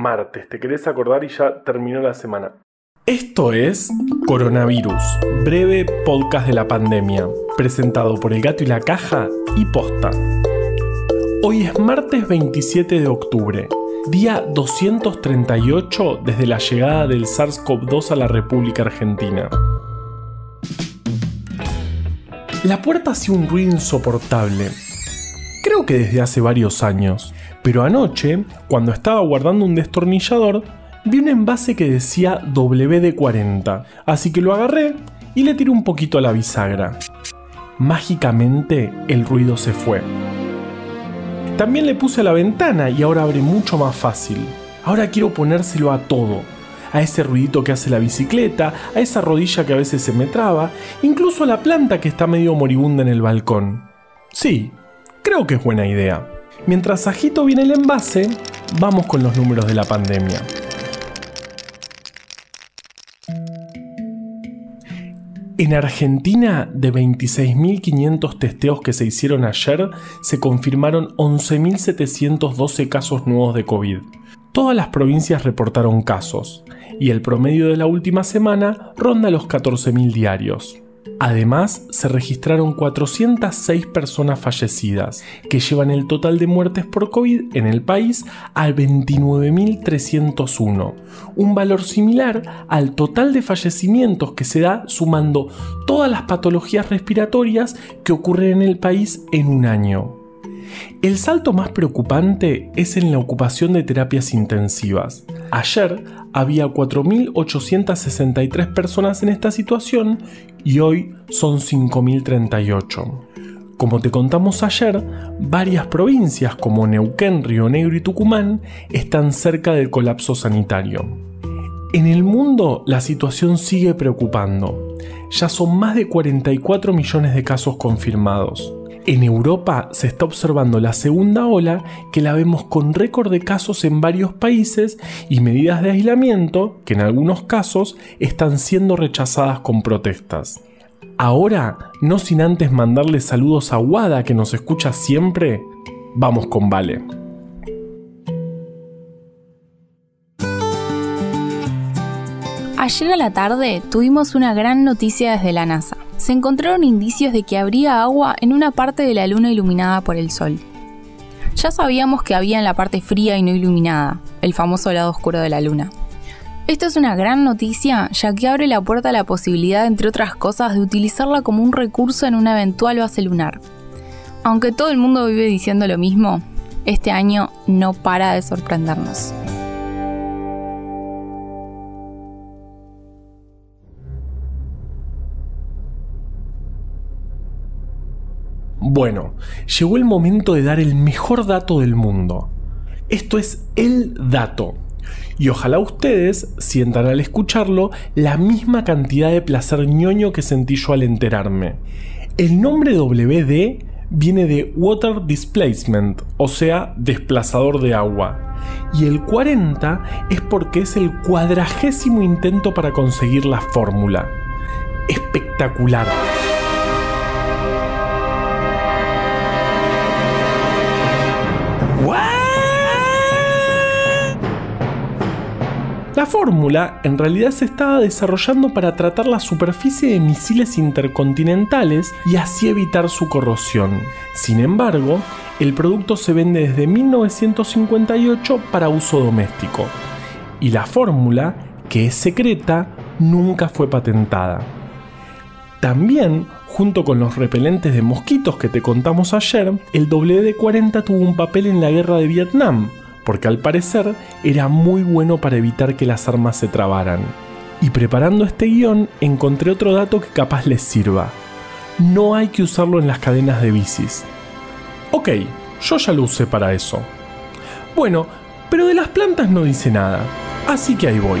martes, te querés acordar y ya terminó la semana. Esto es Coronavirus, breve podcast de la pandemia, presentado por El Gato y la Caja y Posta. Hoy es martes 27 de octubre, día 238 desde la llegada del SARS-CoV-2 a la República Argentina. La puerta hacía un ruido insoportable. Creo que desde hace varios años. Pero anoche, cuando estaba guardando un destornillador, vi un envase que decía WD-40, así que lo agarré y le tiré un poquito a la bisagra. Mágicamente el ruido se fue. También le puse a la ventana y ahora abre mucho más fácil. Ahora quiero ponérselo a todo. A ese ruidito que hace la bicicleta, a esa rodilla que a veces se me traba, incluso a la planta que está medio moribunda en el balcón. Sí, creo que es buena idea. Mientras agito bien el envase, vamos con los números de la pandemia. En Argentina, de 26.500 testeos que se hicieron ayer, se confirmaron 11.712 casos nuevos de COVID. Todas las provincias reportaron casos, y el promedio de la última semana ronda los 14.000 diarios. Además, se registraron 406 personas fallecidas, que llevan el total de muertes por COVID en el país a 29.301, un valor similar al total de fallecimientos que se da sumando todas las patologías respiratorias que ocurren en el país en un año. El salto más preocupante es en la ocupación de terapias intensivas. Ayer había 4.863 personas en esta situación y hoy son 5.038. Como te contamos ayer, varias provincias como Neuquén, Río Negro y Tucumán están cerca del colapso sanitario. En el mundo la situación sigue preocupando. Ya son más de 44 millones de casos confirmados. En Europa se está observando la segunda ola que la vemos con récord de casos en varios países y medidas de aislamiento que en algunos casos están siendo rechazadas con protestas. Ahora, no sin antes mandarle saludos a Wada que nos escucha siempre, vamos con Vale. Ayer a la tarde tuvimos una gran noticia desde la NASA se encontraron indicios de que habría agua en una parte de la luna iluminada por el sol. Ya sabíamos que había en la parte fría y no iluminada, el famoso lado oscuro de la luna. Esto es una gran noticia ya que abre la puerta a la posibilidad, entre otras cosas, de utilizarla como un recurso en una eventual base lunar. Aunque todo el mundo vive diciendo lo mismo, este año no para de sorprendernos. Bueno, llegó el momento de dar el mejor dato del mundo. Esto es el dato. Y ojalá ustedes sientan al escucharlo la misma cantidad de placer ñoño que sentí yo al enterarme. El nombre WD viene de Water Displacement, o sea, desplazador de agua. Y el 40 es porque es el cuadragésimo intento para conseguir la fórmula. Espectacular. La fórmula en realidad se estaba desarrollando para tratar la superficie de misiles intercontinentales y así evitar su corrosión. Sin embargo, el producto se vende desde 1958 para uso doméstico. Y la fórmula, que es secreta, nunca fue patentada. También, junto con los repelentes de mosquitos que te contamos ayer, el WD-40 tuvo un papel en la guerra de Vietnam, porque al parecer era muy bueno para evitar que las armas se trabaran. Y preparando este guion encontré otro dato que capaz les sirva. No hay que usarlo en las cadenas de bicis. Ok, yo ya lo usé para eso. Bueno, pero de las plantas no dice nada, así que ahí voy.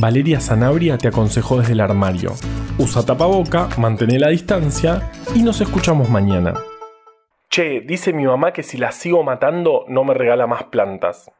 Valeria Sanabria te aconsejó desde el armario. Usa tapaboca, mantén la distancia y nos escuchamos mañana. Che, dice mi mamá que si la sigo matando no me regala más plantas.